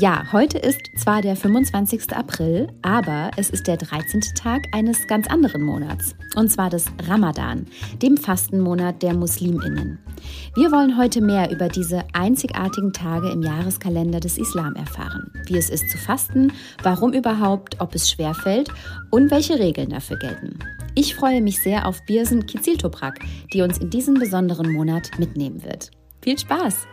Ja, heute ist zwar der 25. April, aber es ist der 13. Tag eines ganz anderen Monats, und zwar des Ramadan, dem Fastenmonat der Musliminnen. Wir wollen heute mehr über diese einzigartigen Tage im Jahreskalender des Islam erfahren, wie es ist zu fasten, warum überhaupt, ob es schwer fällt und welche Regeln dafür gelten. Ich freue mich sehr auf Birsen Kiziltoprak, die uns in diesen besonderen Monat mitnehmen wird. Viel Spaß!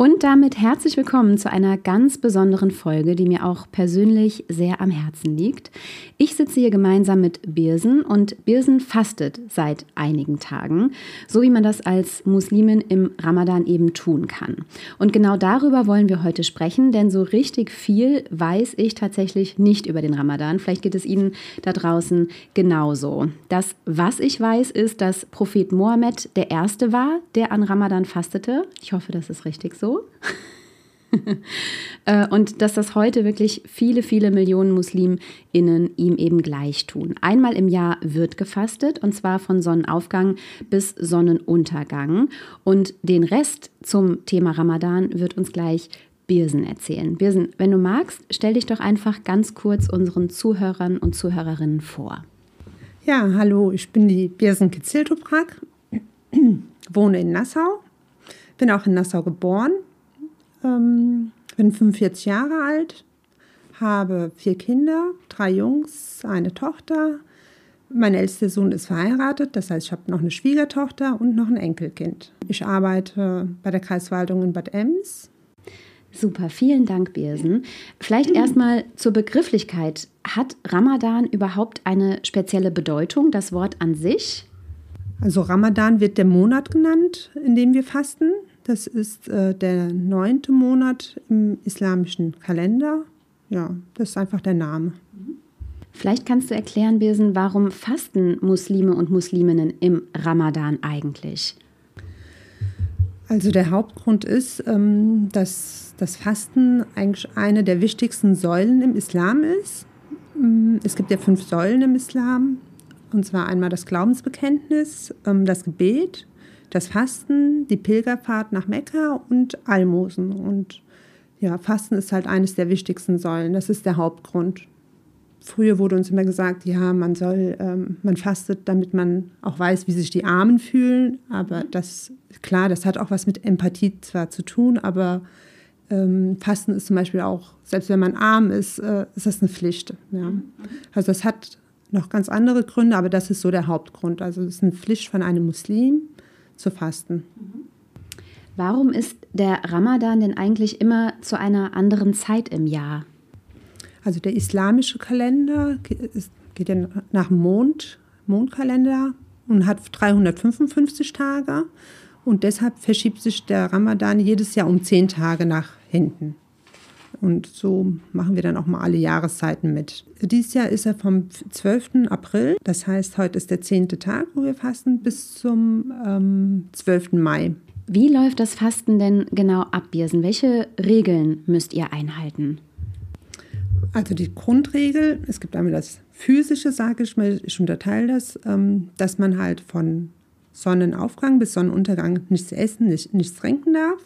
Und damit herzlich willkommen zu einer ganz besonderen Folge, die mir auch persönlich sehr am Herzen liegt. Ich sitze hier gemeinsam mit Birsen und Birsen fastet seit einigen Tagen, so wie man das als Muslimin im Ramadan eben tun kann. Und genau darüber wollen wir heute sprechen, denn so richtig viel weiß ich tatsächlich nicht über den Ramadan. Vielleicht geht es Ihnen da draußen genauso. Das, was ich weiß, ist, dass Prophet Mohammed der Erste war, der an Ramadan fastete. Ich hoffe, das ist richtig so. Äh, und dass das heute wirklich viele, viele Millionen MuslimInnen ihm eben gleich tun. Einmal im Jahr wird gefastet und zwar von Sonnenaufgang bis Sonnenuntergang. Und den Rest zum Thema Ramadan wird uns gleich Birsen erzählen. Birsen, wenn du magst, stell dich doch einfach ganz kurz unseren Zuhörern und Zuhörerinnen vor. Ja, hallo, ich bin die Birsen Kiziltoprak, wohne in Nassau, bin auch in Nassau geboren ähm, bin 45 Jahre alt, habe vier Kinder, drei Jungs, eine Tochter. Mein ältester Sohn ist verheiratet, das heißt, ich habe noch eine Schwiegertochter und noch ein Enkelkind. Ich arbeite bei der Kreiswaldung in Bad Ems. Super, vielen Dank, Birsen. Vielleicht erstmal zur Begrifflichkeit. Hat Ramadan überhaupt eine spezielle Bedeutung, das Wort an sich? Also Ramadan wird der Monat genannt, in dem wir fasten. Das ist äh, der neunte Monat im islamischen Kalender. Ja, das ist einfach der Name. Vielleicht kannst du erklären, Birsen, warum fasten Muslime und Musliminnen im Ramadan eigentlich? Also der Hauptgrund ist, ähm, dass das Fasten eigentlich eine der wichtigsten Säulen im Islam ist. Mm, es gibt ja fünf Säulen im Islam. Und zwar einmal das Glaubensbekenntnis, ähm, das Gebet, das Fasten, die Pilgerfahrt nach Mekka und Almosen. Und ja, Fasten ist halt eines der wichtigsten Säulen. Das ist der Hauptgrund. Früher wurde uns immer gesagt, ja, man soll, ähm, man fastet, damit man auch weiß, wie sich die Armen fühlen. Aber das, klar, das hat auch was mit Empathie zwar zu tun, aber ähm, Fasten ist zum Beispiel auch, selbst wenn man arm ist, äh, ist das eine Pflicht. Ja. Also das hat noch ganz andere Gründe, aber das ist so der Hauptgrund. Also es ist eine Pflicht von einem Muslim zu fasten. Warum ist der Ramadan denn eigentlich immer zu einer anderen Zeit im Jahr? Also der islamische Kalender geht ja nach Mond, Mondkalender und hat 355 Tage. Und deshalb verschiebt sich der Ramadan jedes Jahr um zehn Tage nach hinten. Und so machen wir dann auch mal alle Jahreszeiten mit. Dieses Jahr ist er vom 12. April, das heißt, heute ist der zehnte Tag, wo wir fasten, bis zum ähm, 12. Mai. Wie läuft das Fasten denn genau ab, Birsen? Welche Regeln müsst ihr einhalten? Also die Grundregel, es gibt einmal das physische, sage ich mal, ich unterteile das, ähm, dass man halt von Sonnenaufgang bis Sonnenuntergang nichts essen, nicht, nichts trinken darf.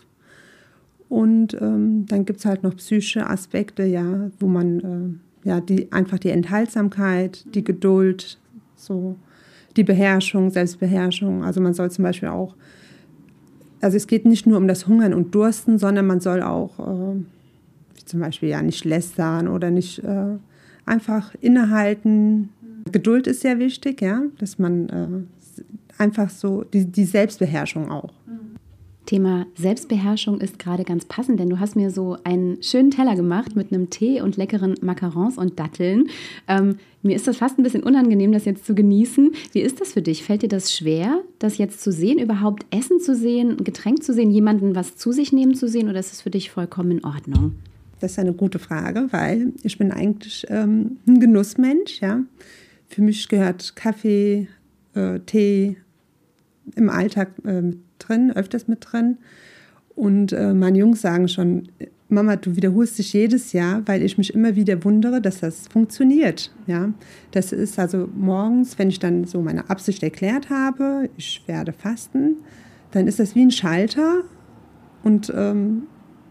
Und ähm, dann gibt es halt noch psychische Aspekte, ja, wo man äh, ja die einfach die Enthaltsamkeit, die Geduld, so die Beherrschung, Selbstbeherrschung. Also man soll zum Beispiel auch, also es geht nicht nur um das Hungern und Dursten, sondern man soll auch äh, zum Beispiel ja nicht lästern oder nicht äh, einfach innehalten. Geduld ist sehr wichtig, ja, dass man äh, einfach so die, die Selbstbeherrschung auch. Thema Selbstbeherrschung ist gerade ganz passend, denn du hast mir so einen schönen Teller gemacht mit einem Tee und leckeren Macarons und Datteln. Ähm, mir ist das fast ein bisschen unangenehm, das jetzt zu genießen. Wie ist das für dich? Fällt dir das schwer, das jetzt zu sehen, überhaupt Essen zu sehen, ein Getränk zu sehen, jemanden was zu sich nehmen zu sehen oder ist es für dich vollkommen in Ordnung? Das ist eine gute Frage, weil ich bin eigentlich ähm, ein Genussmensch. Ja. Für mich gehört Kaffee, äh, Tee im Alltag äh, mit drin, öfters mit drin. Und äh, meine Jungs sagen schon, Mama, du wiederholst dich jedes Jahr, weil ich mich immer wieder wundere, dass das funktioniert. Ja, das ist also morgens, wenn ich dann so meine Absicht erklärt habe, ich werde fasten, dann ist das wie ein Schalter und ähm,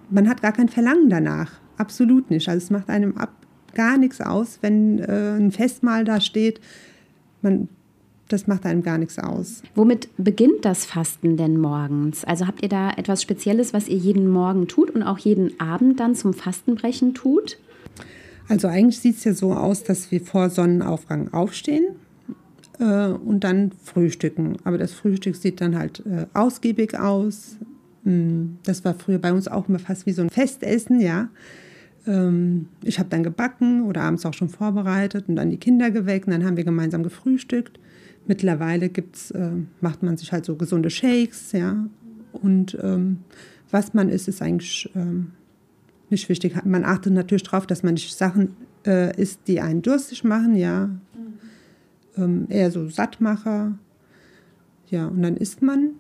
man hat gar kein Verlangen danach. Absolut nicht. Also es macht einem ab gar nichts aus, wenn äh, ein Festmahl da steht. Man das macht einem gar nichts aus. Womit beginnt das Fasten denn morgens? Also habt ihr da etwas Spezielles, was ihr jeden Morgen tut und auch jeden Abend dann zum Fastenbrechen tut? Also eigentlich sieht es ja so aus, dass wir vor Sonnenaufgang aufstehen äh, und dann frühstücken. Aber das Frühstück sieht dann halt äh, ausgiebig aus. Mm, das war früher bei uns auch immer fast wie so ein Festessen, ja. Ähm, ich habe dann gebacken oder abends auch schon vorbereitet und dann die Kinder geweckt und dann haben wir gemeinsam gefrühstückt. Mittlerweile gibt's, äh, macht man sich halt so gesunde Shakes, ja. Und ähm, was man isst, ist eigentlich ähm, nicht wichtig. Man achtet natürlich darauf, dass man nicht Sachen äh, isst, die einen durstig machen, ja. Mhm. Ähm, eher so Sattmacher. Ja, und dann isst man.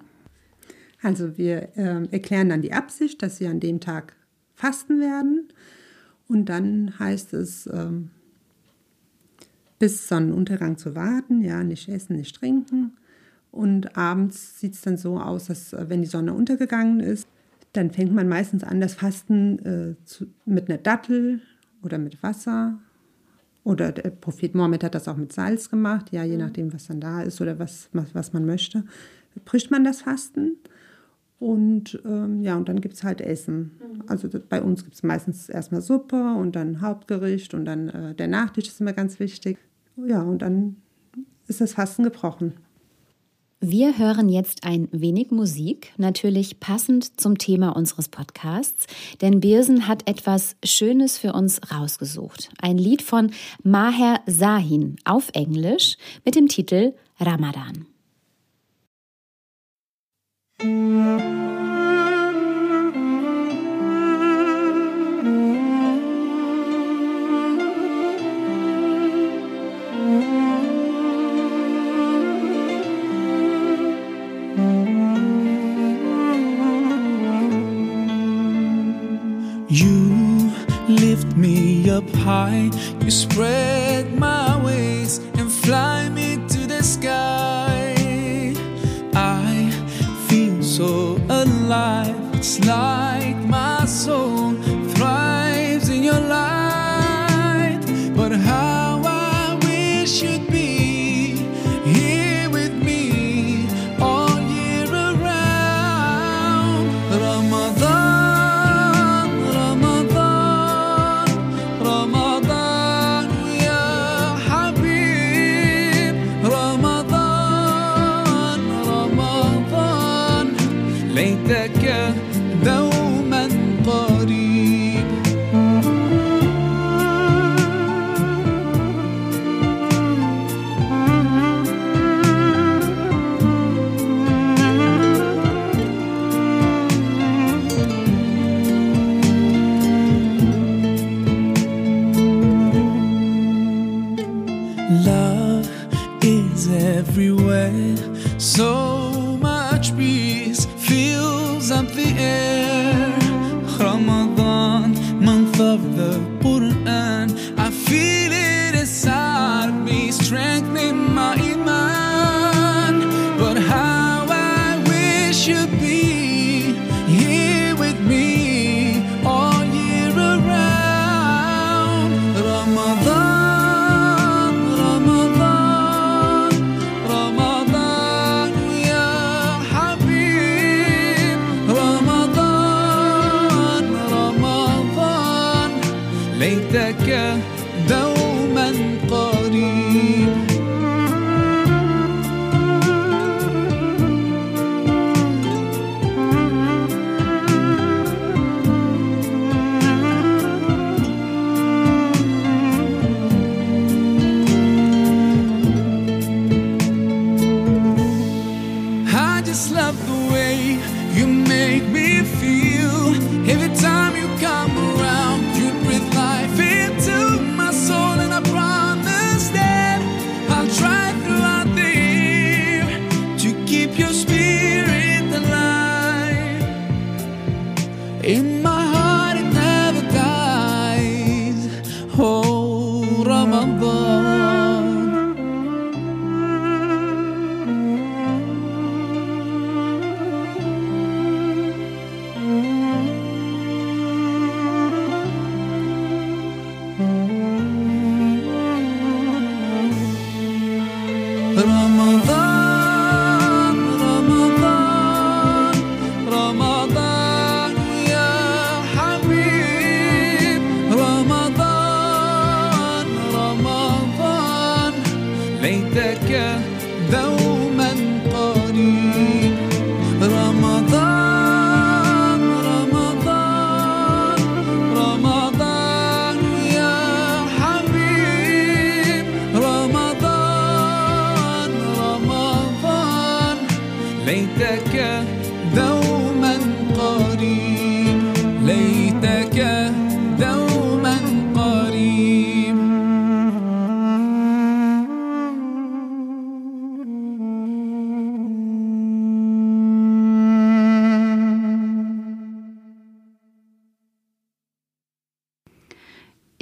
Also wir äh, erklären dann die Absicht, dass wir an dem Tag fasten werden. Und dann heißt es, ähm, bis Sonnenuntergang zu warten, ja, nicht essen, nicht trinken. Und abends sieht es dann so aus, dass äh, wenn die Sonne untergegangen ist, dann fängt man meistens an, das Fasten äh, zu, mit einer Dattel oder mit Wasser. Oder der Prophet Mohammed hat das auch mit Salz gemacht, ja, je mhm. nachdem, was dann da ist oder was, was, was man möchte. Bricht man das Fasten und ähm, ja, und dann gibt es halt Essen. Mhm. Also bei uns gibt es meistens erstmal Suppe und dann Hauptgericht und dann äh, der Nachtisch ist immer ganz wichtig. Ja, und dann ist das Fasten gebrochen. Wir hören jetzt ein wenig Musik, natürlich passend zum Thema unseres Podcasts, denn Birsen hat etwas Schönes für uns rausgesucht. Ein Lied von Maher Sahin auf Englisch mit dem Titel Ramadan. You spread ليتك دوما قريب ليتك دوما قريب. Drama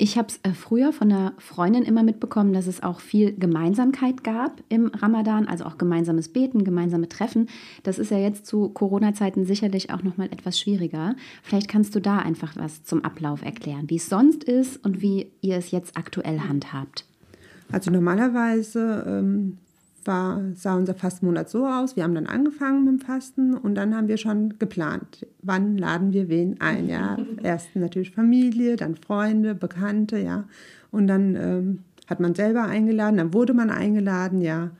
Ich habe es äh, früher von einer Freundin immer mitbekommen, dass es auch viel Gemeinsamkeit gab im Ramadan, also auch gemeinsames Beten, gemeinsame Treffen. Das ist ja jetzt zu Corona-Zeiten sicherlich auch noch mal etwas schwieriger. Vielleicht kannst du da einfach was zum Ablauf erklären, wie es sonst ist und wie ihr es jetzt aktuell handhabt. Also normalerweise ähm, war, sah unser Fastenmonat so aus. Wir haben dann angefangen mit dem Fasten und dann haben wir schon geplant, wann laden wir wen ein. Ja? Erst natürlich Familie, dann Freunde, Bekannte, ja. Und dann ähm, hat man selber eingeladen, dann wurde man eingeladen, ja.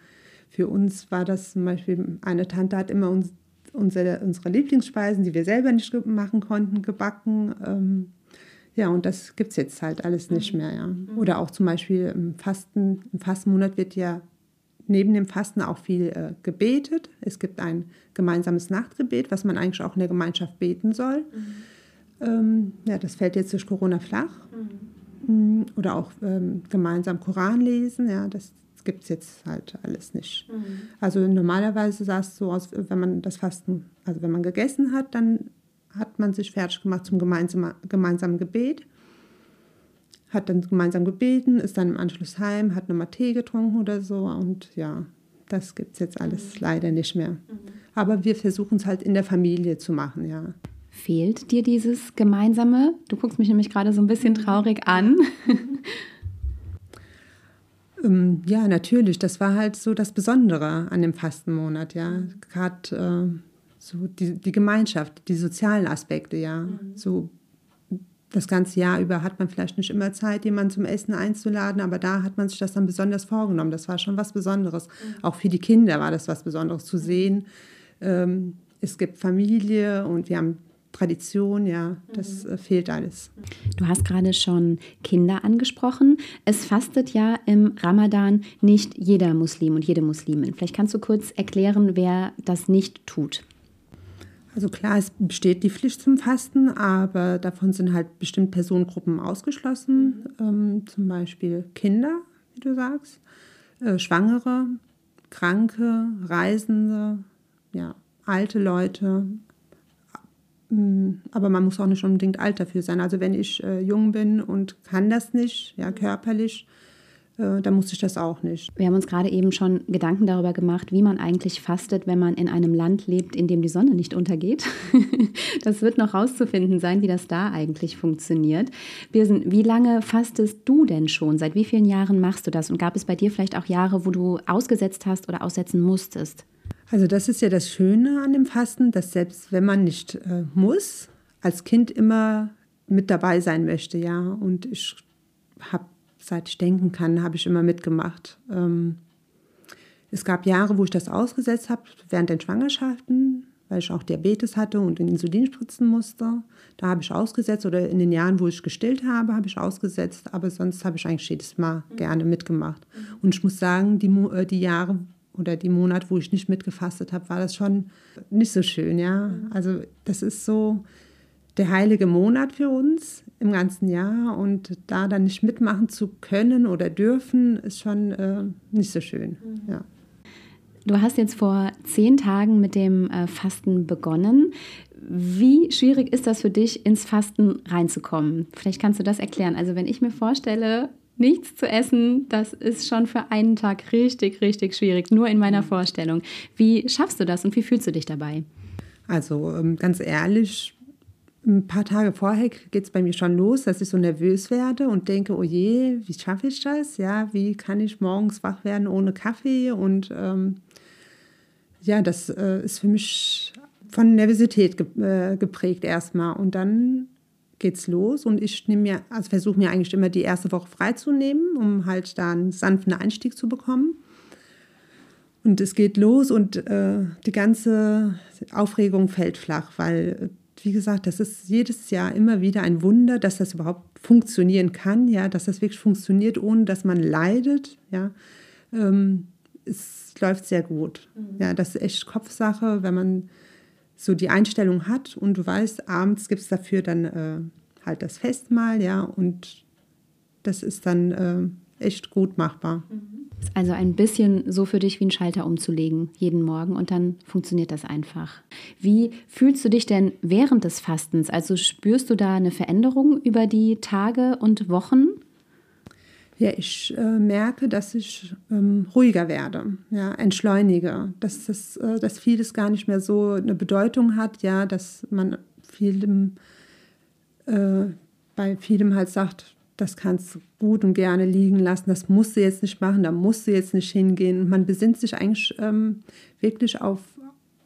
Für uns war das zum Beispiel, eine Tante hat immer uns, unsere, unsere Lieblingsspeisen, die wir selber nicht machen konnten, gebacken. Ähm, ja, und das gibt es jetzt halt alles nicht mehr, ja. Oder auch zum Beispiel im Fasten, im Fastenmonat wird ja neben dem Fasten auch viel äh, gebetet. Es gibt ein gemeinsames Nachtgebet, was man eigentlich auch in der Gemeinschaft beten soll. Ähm, ja, das fällt jetzt durch Corona flach. Mm, Oder auch ähm, gemeinsam Koran lesen, ja, das gibt es jetzt halt alles nicht. Also normalerweise sah es so aus, wenn man das Fasten, also wenn man gegessen hat, dann hat man sich fertig gemacht zum gemeinsamen, gemeinsamen Gebet, hat dann gemeinsam gebeten, ist dann im Anschluss heim, hat nochmal Tee getrunken oder so und ja, das gibt es jetzt alles leider nicht mehr. Aber wir versuchen es halt in der Familie zu machen, ja. Fehlt dir dieses Gemeinsame? Du guckst mich nämlich gerade so ein bisschen traurig an. Ähm, ja, natürlich. Das war halt so das Besondere an dem Fastenmonat, ja. Gerade äh, so die, die Gemeinschaft, die sozialen Aspekte, ja. So das ganze Jahr über hat man vielleicht nicht immer Zeit, jemanden zum Essen einzuladen, aber da hat man sich das dann besonders vorgenommen. Das war schon was Besonderes. Auch für die Kinder war das was Besonderes zu sehen. Ähm, es gibt Familie und wir haben Tradition, ja, das äh, fehlt alles. Du hast gerade schon Kinder angesprochen. Es fastet ja im Ramadan nicht jeder Muslim und jede Muslimin. Vielleicht kannst du kurz erklären, wer das nicht tut. Also klar, es besteht die Pflicht zum Fasten, aber davon sind halt bestimmte Personengruppen ausgeschlossen, ähm, zum Beispiel Kinder, wie du sagst, äh, Schwangere, Kranke, Reisende, ja, alte Leute. Mm, Aber man muss auch nicht unbedingt alt dafür sein. Also wenn ich äh, jung bin und kann das nicht, ja, körperlich, äh, dann muss ich das auch nicht. Wir haben uns gerade eben schon Gedanken darüber gemacht, wie man eigentlich fastet, wenn man in einem Land lebt, in dem die Sonne nicht untergeht. Das wird noch rauszufinden sein, wie das da eigentlich funktioniert. Birsen, wie lange fastest du denn schon? Seit wie vielen Jahren machst du das? Und gab es bei dir vielleicht auch Jahre, wo du ausgesetzt hast oder aussetzen musstest? Also das ist ja das Schöne an dem Fasten, dass selbst wenn man nicht äh, muss, als Kind immer mit dabei sein möchte, ja. Und ich habe, seit ich denken kann, habe ich immer mitgemacht. Ähm, es gab Jahre, wo ich das ausgesetzt habe, während den Schwangerschaften, weil ich auch Diabetes hatte und Insulin spritzen musste. Da habe ich ausgesetzt oder in den Jahren, wo ich gestillt habe, habe ich ausgesetzt. Aber sonst habe ich eigentlich jedes Mal gerne mitgemacht. Und ich muss sagen, die, äh, die Jahre oder die Monate, wo ich nicht mitgefastet habe, war das schon nicht so schön, ja. Also das ist so der heilige Monat für uns im ganzen Jahr und da dann nicht mitmachen zu können oder dürfen, ist schon äh, nicht so schön, ja. Du hast jetzt vor zehn Tagen mit dem äh, Fasten begonnen. Wie schwierig ist das für dich, ins Fasten reinzukommen? Vielleicht kannst du das erklären. Also wenn ich mir vorstelle, nichts zu essen, das ist schon für einen Tag richtig, richtig schwierig, nur in meiner Vorstellung. Wie schaffst du das und wie fühlst du dich dabei? Also ähm, ganz ehrlich, ein paar Tage vorher geht es bei mir schon los, dass ich so nervös werde und denke, oh je, wie schaffe ich das? Ja, wie kann ich morgens wach werden ohne Kaffee? Und ähm, ja, das äh, ist für mich von Nervosität ge äh, geprägt erstmal. Und dann geht's los und ich nehme mir, also versuche mir eigentlich immer die erste Woche freizunehmen, um halt da einen sanften Einstieg zu bekommen. Und es geht los und äh, die ganze Aufregung fällt flach, weil wie gesagt, das ist jedes Jahr immer wieder ein Wunder, dass das überhaupt funktionieren kann, ja, dass das wirklich funktioniert, ohne dass man leidet, ja. Ähm, es läuft sehr gut. Mhm. Ja, das ist echt Kopfsache, wenn man so die Einstellung hat und du weißt, abends gibt es dafür dann äh, halt das Festmahl, ja, und das ist dann äh, echt gut machbar. Mhm. Also ein bisschen so für dich wie einen Schalter umzulegen, jeden Morgen und dann funktioniert das einfach. Wie fühlst du dich denn während des Fastens? Also spürst du da eine Veränderung über die Tage und Wochen? Ja, ich äh, merke, dass ich ähm, ruhiger werde, ja, entschleunige, dass, das, äh, dass vieles gar nicht mehr so eine Bedeutung hat, ja, dass man vielem, äh, bei vielem halt sagt, das kannst du gut und gerne liegen lassen, das musst du jetzt nicht machen, da musst du jetzt nicht hingehen. Und man besinnt sich eigentlich ähm, wirklich auf,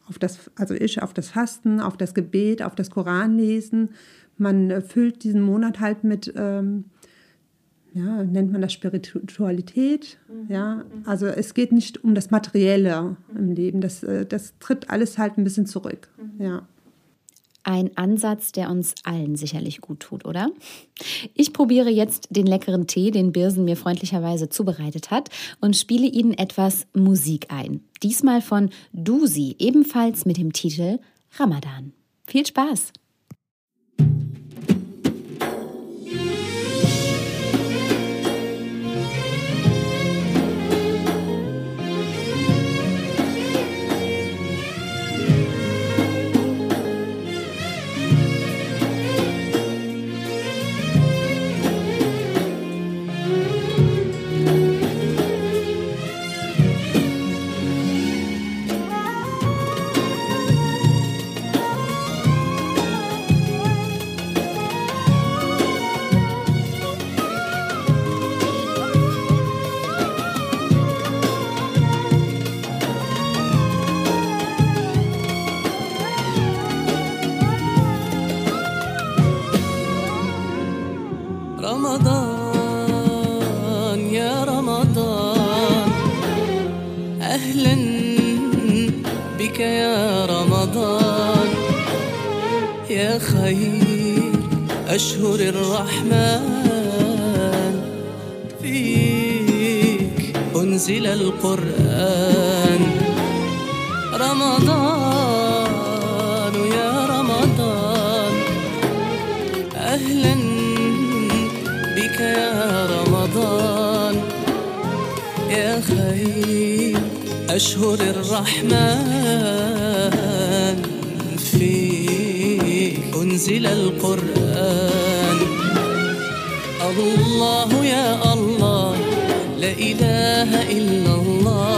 auf das, also ich, auf das Fasten, auf das Gebet, auf das Koranlesen. Man füllt diesen Monat halt mit, ähm, ja, nennt man das Spiritualität. Mhm. Ja, also es geht nicht um das Materielle im Leben, das, äh, das tritt alles halt ein bisschen zurück. Mhm. Ja. Ein Ansatz, der uns allen sicherlich gut tut, oder? Ich probiere jetzt den leckeren Tee, den Birsen mir freundlicherweise zubereitet hat, und spiele Ihnen etwas Musik ein. Diesmal von Dusi, ebenfalls mit dem Titel Ramadan. Viel Spaß! أشهر الرحمن فيك أنزل القرآن. رمضان يا رمضان. أهلا بك يا رمضان. يا خير أشهر الرحمن. أنزل القرآن. الله يا الله لا إله إلا الله.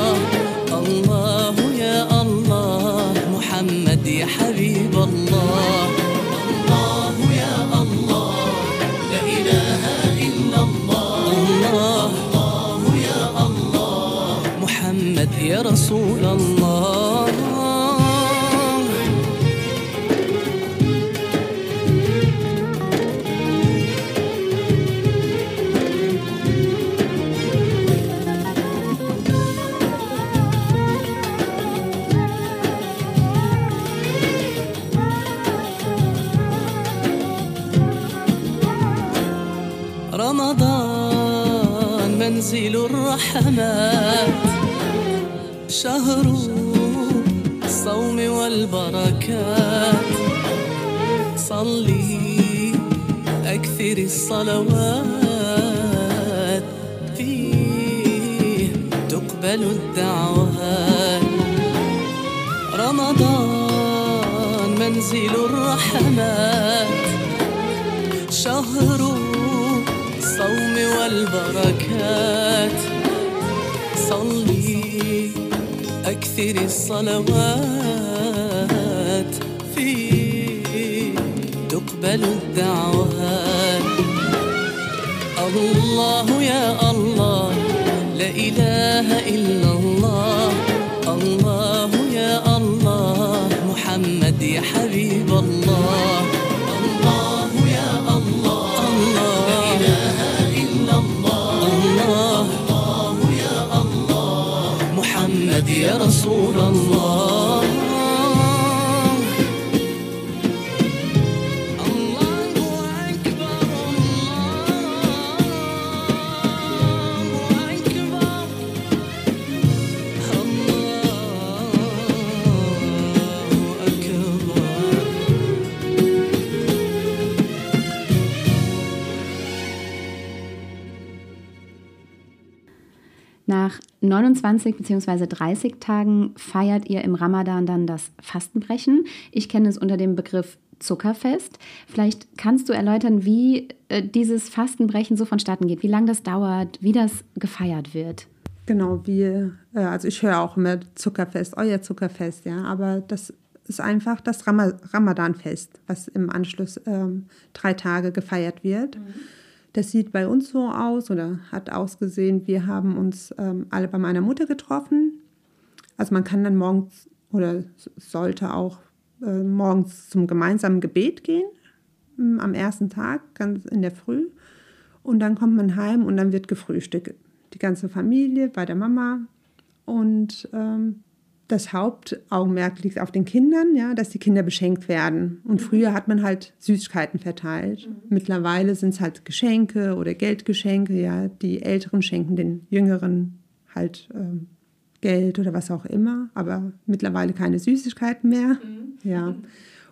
منزل الرحمات شهر الصوم والبركات. صلي أكثر الصلوات. فيه تقبل الدعوات. رمضان منزل الرحمات. شهر والبركات. صلي أكثر الصلوات فيه تقبل الدعوات. الله يا الله لا إله إلا الله. Resulallah 29 bzw. 30 Tagen feiert ihr im Ramadan dann das Fastenbrechen. Ich kenne es unter dem Begriff Zuckerfest. Vielleicht kannst du erläutern, wie äh, dieses Fastenbrechen so vonstatten geht, wie lange das dauert, wie das gefeiert wird. Genau, wir, äh, also ich höre auch immer Zuckerfest, euer Zuckerfest, ja, aber das ist einfach das Rama Ramadanfest, was im Anschluss ähm, drei Tage gefeiert wird. Das sieht bei uns so aus oder hat ausgesehen, wir haben uns ähm, alle bei meiner Mutter getroffen. Also man kann dann morgens oder sollte auch äh, morgens zum gemeinsamen Gebet gehen, m, am ersten Tag, ganz in der Früh. Und dann kommt man heim und dann wird gefrühstückt. Die ganze Familie bei der Mama. Und ähm, das Hauptaugenmerk liegt auf den Kindern, ja, dass die Kinder beschenkt werden. Und früher hat man halt Süßigkeiten verteilt. Mittlerweile sind es halt Geschenke oder Geldgeschenke, ja. Die Älteren schenken den Jüngeren halt ähm, Geld oder was auch immer, aber mittlerweile keine Süßigkeiten mehr. Ja.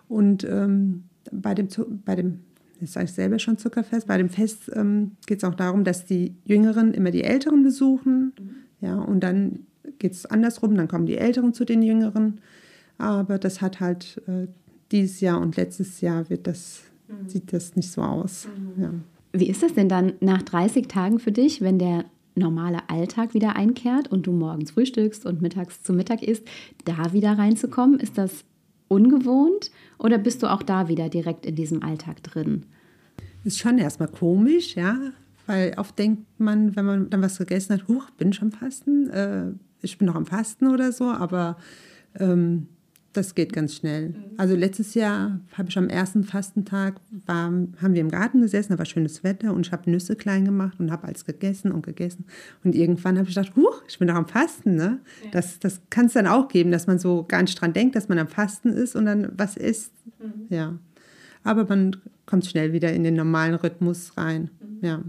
Und ähm, bei dem, bei dem das sage ich selber schon Zuckerfest. Bei dem Fest ähm, geht es auch darum, dass die Jüngeren immer die Älteren besuchen. Ja, und dann geht es andersrum, dann kommen die Älteren zu den Jüngeren. Aber das hat halt äh, dieses Jahr und letztes Jahr wird das, sieht das nicht so aus. Ja. Wie ist das denn dann nach 30 Tagen für dich, wenn der normale Alltag wieder einkehrt und du morgens frühstückst und mittags zu Mittag isst, da wieder reinzukommen? Ist das ungewohnt oder bist du auch da wieder direkt in diesem Alltag drin? Ist schon erstmal komisch, ja, weil oft denkt man, wenn man dann was gegessen hat, huch, bin schon Fasten, äh, ich bin noch am Fasten oder so, aber ähm, das geht ganz schnell. Also letztes Jahr habe ich am ersten Fastentag, war, haben wir im Garten gesessen, da war schönes Wetter und ich habe Nüsse klein gemacht und habe alles gegessen und gegessen. Und irgendwann habe ich gedacht, huch, ich bin doch am Fasten. Ne? Das, das kann es dann auch geben, dass man so gar nicht dran denkt, dass man am Fasten ist und dann was isst. Ja. Aber man kommt schnell wieder in den normalen Rhythmus rein. Ja.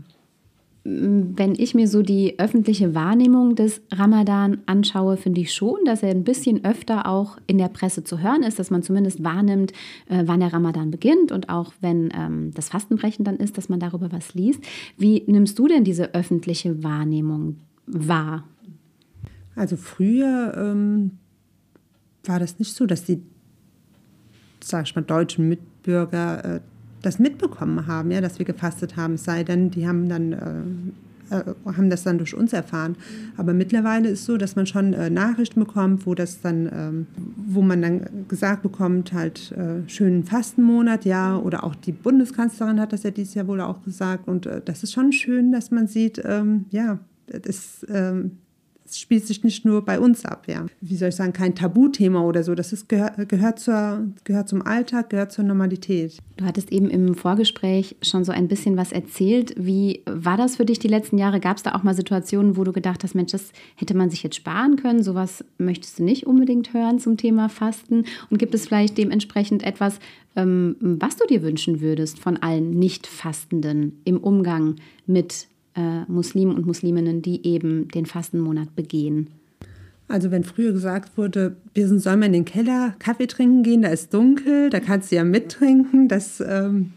Wenn ich mir so die öffentliche Wahrnehmung des Ramadan anschaue, finde ich schon, dass er ein bisschen öfter auch in der Presse zu hören ist, dass man zumindest wahrnimmt, äh, wann der Ramadan beginnt und auch wenn ähm, das Fastenbrechen dann ist, dass man darüber was liest. Wie nimmst du denn diese öffentliche Wahrnehmung wahr? Also früher ähm, war das nicht so, dass die, sag ich mal, deutschen Mitbürger äh, das mitbekommen haben, ja, dass wir gefastet haben. Es sei denn, die haben dann äh, äh, haben das dann durch uns erfahren. Aber mittlerweile ist so, dass man schon äh, Nachrichten bekommt, wo das dann, ähm, wo man dann gesagt bekommt, halt äh, schönen Fastenmonat, ja, oder auch die Bundeskanzlerin hat das ja dieses Jahr wohl auch gesagt. Und äh, das ist schon schön, dass man sieht, ähm, ja, das es spielt sich nicht nur bei uns ab, ja. Wie soll ich sagen, kein Tabuthema oder so. Das ist, gehört, gehört, zur, gehört zum Alltag, gehört zur Normalität. Du hattest eben im Vorgespräch schon so ein bisschen was erzählt. Wie war das für dich die letzten Jahre? Gab es da auch mal Situationen, wo du gedacht hast, Mensch, das hätte man sich jetzt sparen können? Sowas möchtest du nicht unbedingt hören zum Thema Fasten? Und gibt es vielleicht dementsprechend etwas, ähm, was du dir wünschen würdest von allen Nicht-Fastenden im Umgang mit äh, Muslimen und Musliminnen, die eben den Fastenmonat begehen? Also wenn früher gesagt wurde, wir sollen mal in den Keller Kaffee trinken gehen, da ist dunkel, da kannst du ja mittrinken, das, ähm,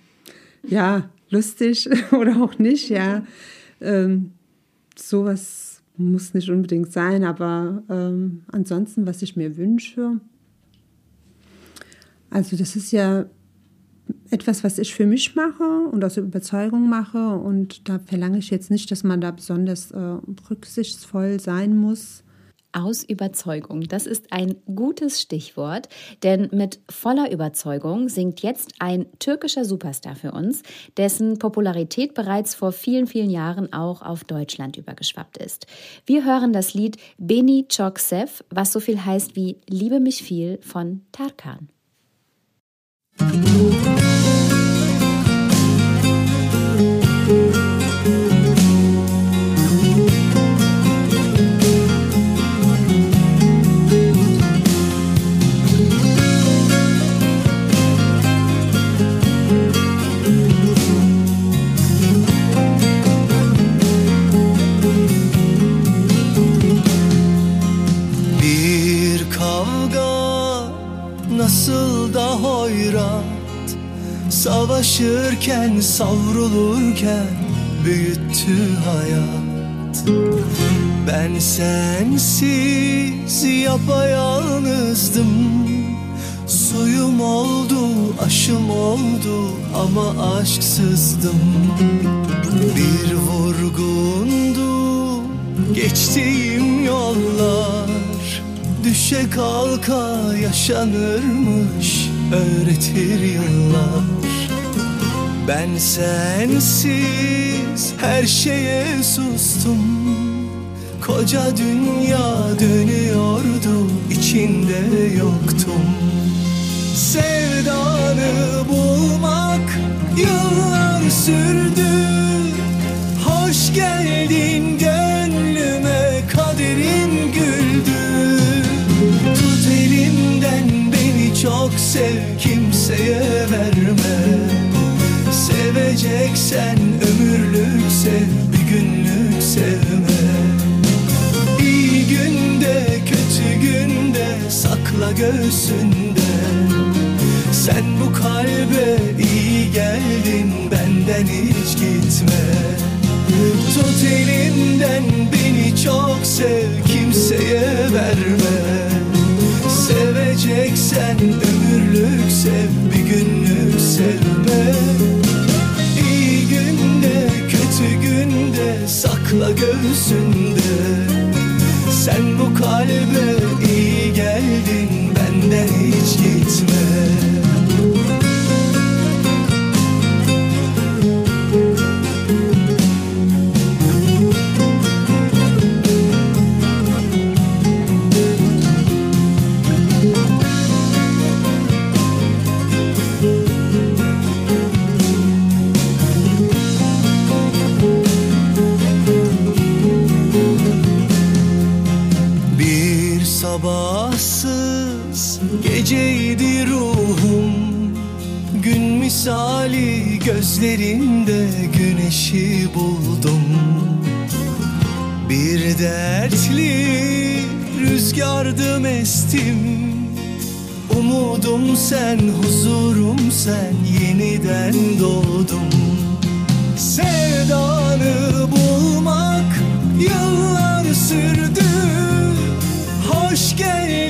ja, lustig oder auch nicht, ja. Ähm, sowas muss nicht unbedingt sein, aber ähm, ansonsten, was ich mir wünsche, Also das ist ja etwas, was ich für mich mache und aus Überzeugung mache. Und da verlange ich jetzt nicht, dass man da besonders äh, rücksichtsvoll sein muss. Aus Überzeugung, das ist ein gutes Stichwort, denn mit voller Überzeugung singt jetzt ein türkischer Superstar für uns, dessen Popularität bereits vor vielen, vielen Jahren auch auf Deutschland übergeschwappt ist. Wir hören das Lied Beni Çok Sev, was so viel heißt wie Liebe mich viel von Tarkan. Música nasıl da hoyrat. Savaşırken savrulurken büyüttü hayat. Ben sensiz yapayalnızdım. Suyum oldu, aşım oldu ama aşksızdım. Bir vurgundu geçtiğim yollar Düşe kalka yaşanırmış öğretir yıllar. Ben sensiz her şeye sustum. Koca dünya dönüyordu içinde yoktum. Sevdanı bulmak yıllar sürdü. Hoş geldin gönlüme çok sev kimseye verme. Seveceksen ömürlük sev bir günlük sevme. İyi günde kötü günde sakla göğsünde. Sen bu kalbe iyi geldin benden hiç gitme. Tut elimden beni çok sev kimseye verme. Seveceksen ömürlük sev bir günlük sevme. İyi günde kötü günde sakla göğsünde. Sen bu kalbe iyi geldin benden hiç gitme gözlerinde güneşi buldum. Bir dertli rüzgardım estim Umudum sen, huzurum sen Yeniden doğdum. Sevdanı bulmak yıllar sürdü. Hoş geldin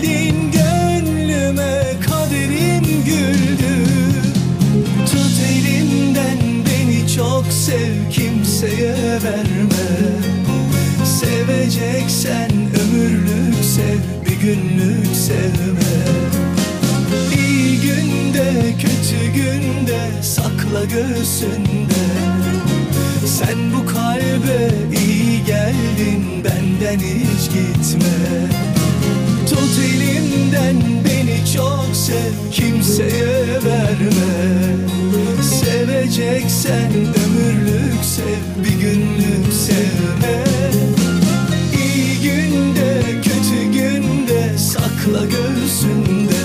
kimseye verme. Seveceksen ömürlük sev bir günlük sevme. İyi günde kötü günde sakla göğsünde. Sen bu kalbe iyi geldin benden hiç gitme. Tut elimden beni çok sev kimseye verme Seveceksen ömürlük sev bir günlük sevme. İyi günde kötü günde sakla göğsünde.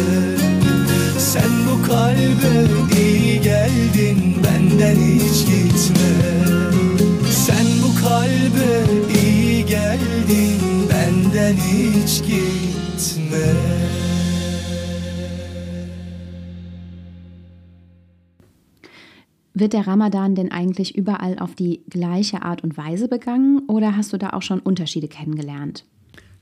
Sen bu kalbe iyi geldin benden hiç gitme. Sen bu kalbe iyi geldin benden hiç gitme Wird der Ramadan denn eigentlich überall auf die gleiche Art und Weise begangen oder hast du da auch schon Unterschiede kennengelernt?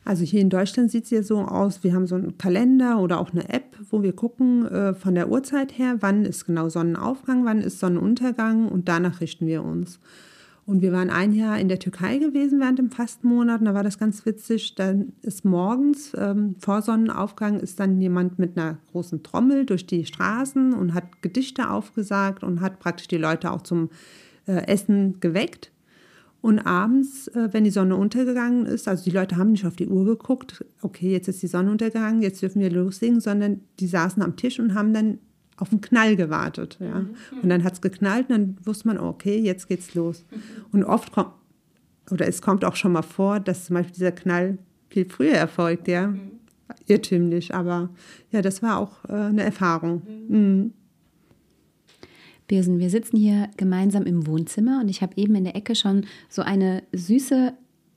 Also hier in Deutschland sieht es ja so aus, wir haben so einen Kalender oder auch eine App, wo wir gucken äh, von der Uhrzeit her, wann ist genau Sonnenaufgang, wann ist Sonnenuntergang und danach richten wir uns. Und wir waren ein Jahr in der Türkei gewesen während dem Fastenmonat und da war das ganz witzig. Dann ist morgens ähm, vor Sonnenaufgang ist dann jemand mit einer großen Trommel durch die Straßen und hat Gedichte aufgesagt und hat praktisch die Leute auch zum äh, Essen geweckt. Und abends, äh, wenn die Sonne untergegangen ist, also die Leute haben nicht auf die Uhr geguckt, okay, jetzt ist die Sonne untergegangen, jetzt dürfen wir loslegen, sondern die saßen am Tisch und haben dann auf den Knall gewartet. Ja. Mhm. Und dann hat es geknallt und dann wusste man, okay, jetzt geht's los. Mhm. Und oft kommt, oder es kommt auch schon mal vor, dass zum Beispiel dieser Knall viel früher erfolgt, ja. Mhm. Irrtümlich, aber ja, das war auch äh, eine Erfahrung. Mhm. Birsen, wir sitzen hier gemeinsam im Wohnzimmer und ich habe eben in der Ecke schon so eine süße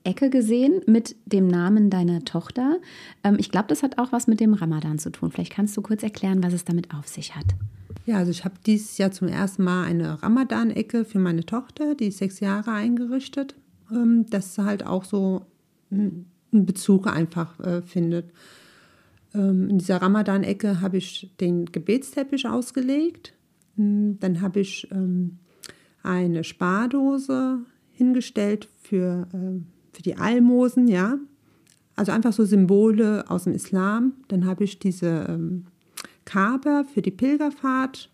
Ecke gesehen mit dem Namen deiner Tochter. Ähm, ich glaube, das hat auch was mit dem Ramadan zu tun. Vielleicht kannst du kurz erklären, was es damit auf sich hat. Ja, also ich habe dieses Jahr zum ersten Mal eine Ramadan-Ecke für meine Tochter, die ist sechs Jahre eingerichtet, ähm, dass halt auch so einen Bezug einfach äh, findet. Ähm, in dieser Ramadan-Ecke habe ich den Gebetsteppich ausgelegt. Hm, dann habe ich eine Spardose hingestellt für für die Almosen, ja. Also einfach so Symbole aus dem Islam. Dann habe ich diese ähm, Kabe für die Pilgerfahrt.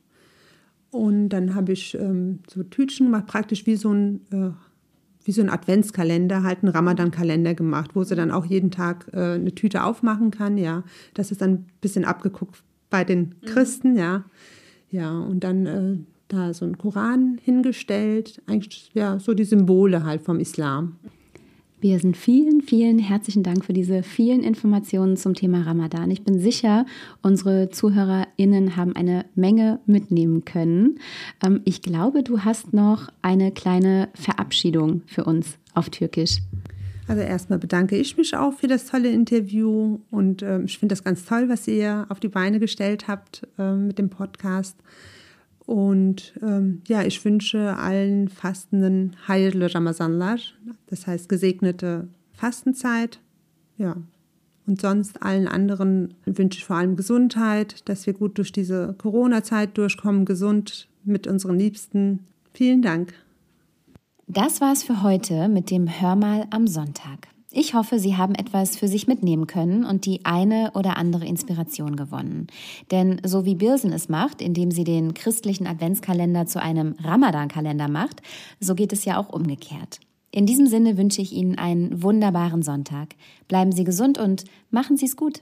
Und dann habe ich ähm, so Tütchen gemacht, praktisch wie so ein, äh, wie so ein Adventskalender, halt einen Ramadan-Kalender gemacht, wo sie dann auch jeden Tag äh, eine Tüte aufmachen kann, ja. Das ist dann ein bisschen abgeguckt bei den mhm. Christen, mhm. ja. Ja, und dann äh, da so ein Koran hingestellt, eigentlich ja so die Symbole halt vom Islam. Birsen, vielen, vielen herzlichen Dank für diese vielen Informationen zum Thema Ramadan. Ich bin sicher, unsere ZuhörerInnen haben eine Menge mitnehmen können. Ähm, ich glaube, du hast noch eine kleine Verabschiedung für uns auf Türkisch. Also erstmal bedanke ich mich auch für das tolle Interview und äh, ich finde das ganz toll, was ihr auf die Beine gestellt habt äh, mit dem Podcast. Und ähm, ja, ich wünsche allen Fastenden Heile Ramazanlar, das heißt gesegnete Fastenzeit. Ja. Und sonst allen anderen wünsche ich vor allem Gesundheit, dass wir gut durch diese Corona-Zeit durchkommen, gesund mit unseren Liebsten. Vielen Dank. Das war's für heute mit dem Hörmal am Sonntag. Ich hoffe, Sie haben etwas für sich mitnehmen können und die eine oder andere Inspiration gewonnen. Denn so wie Birsen es macht, indem sie den christlichen Adventskalender zu einem Ramadan-Kalender macht, so geht es ja auch umgekehrt. In diesem Sinne wünsche ich Ihnen einen wunderbaren Sonntag. Bleiben Sie gesund und machen Sie es gut.